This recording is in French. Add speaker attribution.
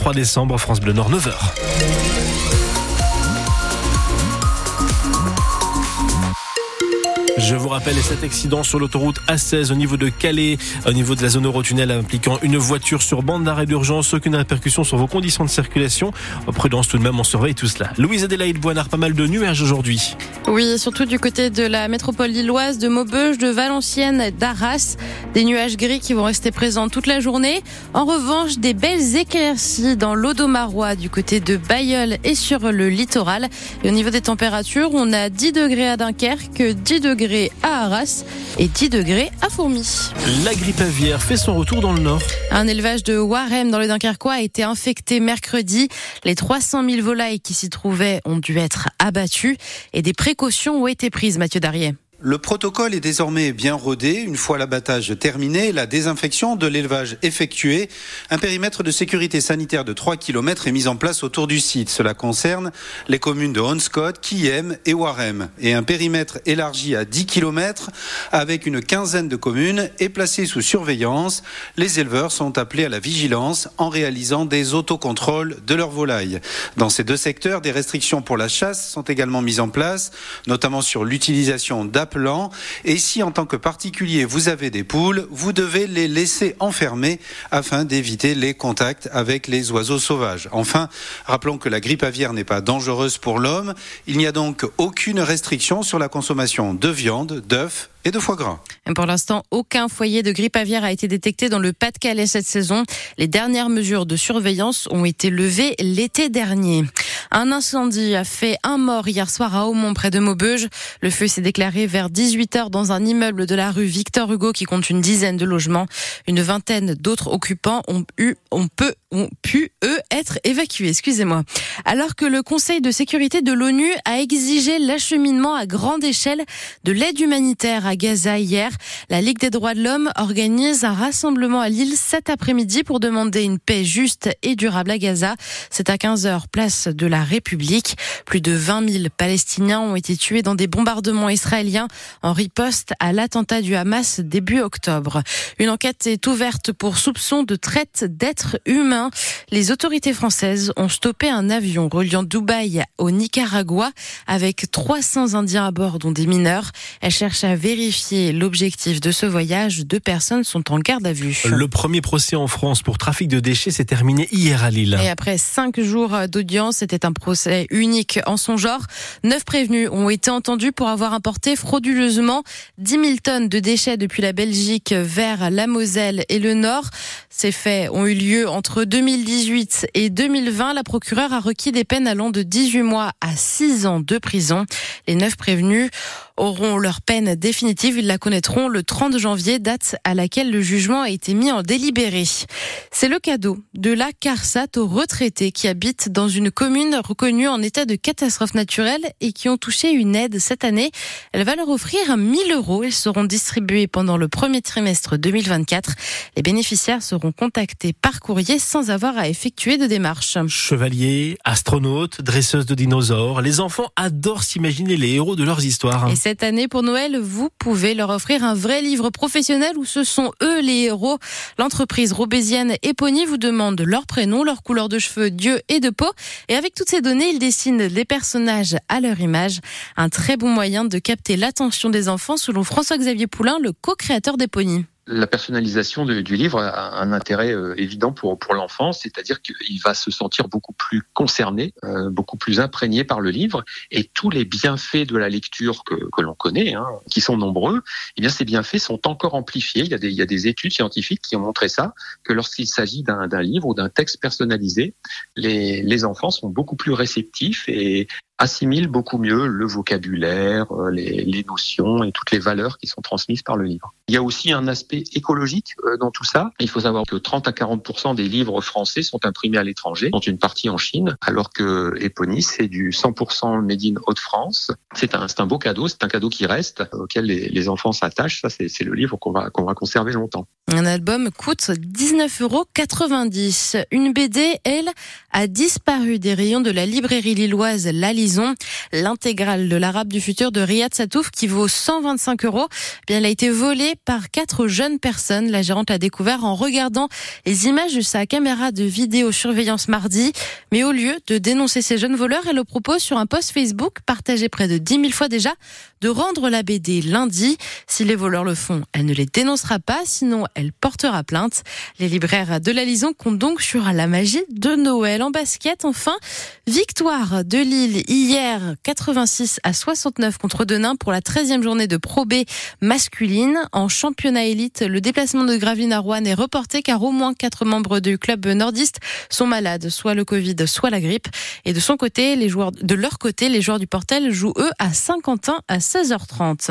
Speaker 1: 3 décembre, France Bleu Nord 9h. Je vous rappelle cet accident sur l'autoroute A16 au niveau de Calais, au niveau de la zone Eurotunnel impliquant une voiture sur bande d'arrêt d'urgence. Aucune répercussion sur vos conditions de circulation. Prudence tout de même, on surveille tout cela. Louise Adélaïde Boinard, pas mal de nuages aujourd'hui.
Speaker 2: Oui, surtout du côté de la métropole lilloise, de Maubeuge, de Valenciennes, d'Arras. Des nuages gris qui vont rester présents toute la journée. En revanche, des belles éclaircies dans l'Audomarois du côté de Bayeul et sur le littoral. Et au niveau des températures, on a 10 degrés à Dunkerque, 10 degrés à Arras et 10 degrés à Fourmi.
Speaker 1: La grippe aviaire fait son retour dans le nord.
Speaker 2: Un élevage de Warem dans le Dunkerquois a été infecté mercredi. Les 300 000 volailles qui s'y trouvaient ont dû être abattues et des précautions ont été prises, Mathieu Darrier.
Speaker 3: Le protocole est désormais bien rodé. Une fois l'abattage terminé, la désinfection de l'élevage effectuée, un périmètre de sécurité sanitaire de 3 km est mis en place autour du site. Cela concerne les communes de Honscott, Kiem et Warem. Et un périmètre élargi à 10 km avec une quinzaine de communes est placé sous surveillance. Les éleveurs sont appelés à la vigilance en réalisant des autocontrôles de leurs volailles. Dans ces deux secteurs, des restrictions pour la chasse sont également mises en place, notamment sur l'utilisation d'appels et si en tant que particulier vous avez des poules, vous devez les laisser enfermer afin d'éviter les contacts avec les oiseaux sauvages. Enfin, rappelons que la grippe aviaire n'est pas dangereuse pour l'homme. Il n'y a donc aucune restriction sur la consommation de viande, d'œufs et de foie gras.
Speaker 2: pour l'instant, aucun foyer de grippe aviaire a été détecté dans le Pas-de-Calais cette saison. Les dernières mesures de surveillance ont été levées l'été dernier. Un incendie a fait un mort hier soir à Aumont, près de Maubeuge. Le feu s'est déclaré vers 18h dans un immeuble de la rue Victor Hugo qui compte une dizaine de logements. Une vingtaine d'autres occupants ont eu, ont pu, eux, être évacués. Excusez-moi. Alors que le Conseil de sécurité de l'ONU a exigé l'acheminement à grande échelle de l'aide humanitaire à Gaza hier. La Ligue des droits de l'homme organise un rassemblement à Lille cet après-midi pour demander une paix juste et durable à Gaza. C'est à 15h, place de la République. Plus de 20 000 Palestiniens ont été tués dans des bombardements israéliens en riposte à l'attentat du Hamas début octobre. Une enquête est ouverte pour soupçon de traite d'êtres humains. Les autorités françaises ont stoppé un avion reliant Dubaï au Nicaragua avec 300 Indiens à bord, dont des mineurs. Elles cherchent à vérifier l'objectif de ce voyage, deux personnes sont en garde à vue.
Speaker 1: Le premier procès en France pour trafic de déchets s'est terminé hier à Lille.
Speaker 2: Et après cinq jours d'audience, c'était un procès unique en son genre. Neuf prévenus ont été entendus pour avoir importé frauduleusement 10 000 tonnes de déchets depuis la Belgique vers la Moselle et le Nord. Ces faits ont eu lieu entre 2018 et 2020. La procureure a requis des peines allant de 18 mois à 6 ans de prison. Les neuf prévenus auront leur peine définitive. Ils la connaîtront le 30 janvier, date à laquelle le jugement a été mis en délibéré. C'est le cadeau de la CARSAT aux retraités qui habitent dans une commune reconnue en état de catastrophe naturelle et qui ont touché une aide cette année. Elle va leur offrir 1000 euros. Ils seront distribués pendant le premier trimestre 2024. Les bénéficiaires seront contactés par courrier sans avoir à effectuer de démarche.
Speaker 1: Chevaliers, astronautes, dresseuses de dinosaures, les enfants adorent s'imaginer les héros de leurs histoires
Speaker 2: cette année, pour Noël, vous pouvez leur offrir un vrai livre professionnel où ce sont eux les héros. L'entreprise robésienne Epony vous demande leur prénom, leur couleur de cheveux, Dieu et de peau. Et avec toutes ces données, ils dessinent les personnages à leur image. Un très bon moyen de capter l'attention des enfants, selon François-Xavier Poulain, le co-créateur d'Epony
Speaker 4: la personnalisation du livre a un intérêt euh, évident pour, pour l'enfant, c'est-à-dire qu'il va se sentir beaucoup plus concerné, euh, beaucoup plus imprégné par le livre, et tous les bienfaits de la lecture que, que l'on connaît, hein, qui sont nombreux, eh bien ces bienfaits sont encore amplifiés. Il y a des, il y a des études scientifiques qui ont montré ça, que lorsqu'il s'agit d'un livre ou d'un texte personnalisé, les, les enfants sont beaucoup plus réceptifs et assimile beaucoup mieux le vocabulaire, euh, les, les, notions et toutes les valeurs qui sont transmises par le livre. Il y a aussi un aspect écologique euh, dans tout ça. Il faut savoir que 30 à 40 des livres français sont imprimés à l'étranger, dont une partie en Chine, alors que Epony, c'est du 100 made in Haute-France. C'est un, un beau cadeau, c'est un cadeau qui reste, auquel les, les enfants s'attachent. Ça, c'est le livre qu'on va, qu'on va conserver longtemps.
Speaker 2: Un album coûte 19,90 euros. Une BD, elle, a disparu des rayons de la librairie lilloise La L'intégrale de l'Arabe du futur de Riyad Satouf, qui vaut 125 euros, eh bien, elle a été volée par quatre jeunes bonne personne. La gérante l'a découvert en regardant les images de sa caméra de vidéosurveillance mardi. Mais au lieu de dénoncer ces jeunes voleurs, elle le propose sur un post Facebook partagé près de 10 000 fois déjà de rendre la BD lundi. Si les voleurs le font, elle ne les dénoncera pas, sinon elle portera plainte. Les libraires de la Lison comptent donc sur la magie de Noël. En basket, enfin, victoire de Lille hier 86 à 69 contre Denain pour la 13e journée de Pro B masculine. En championnat élite, le déplacement de Gravelines à Rouen est reporté car au moins quatre membres du club nordiste sont malades, soit le Covid, soit la grippe. Et de son côté, les joueurs, de leur côté, les joueurs du Portel jouent eux à Saint-Quentin à 16h30.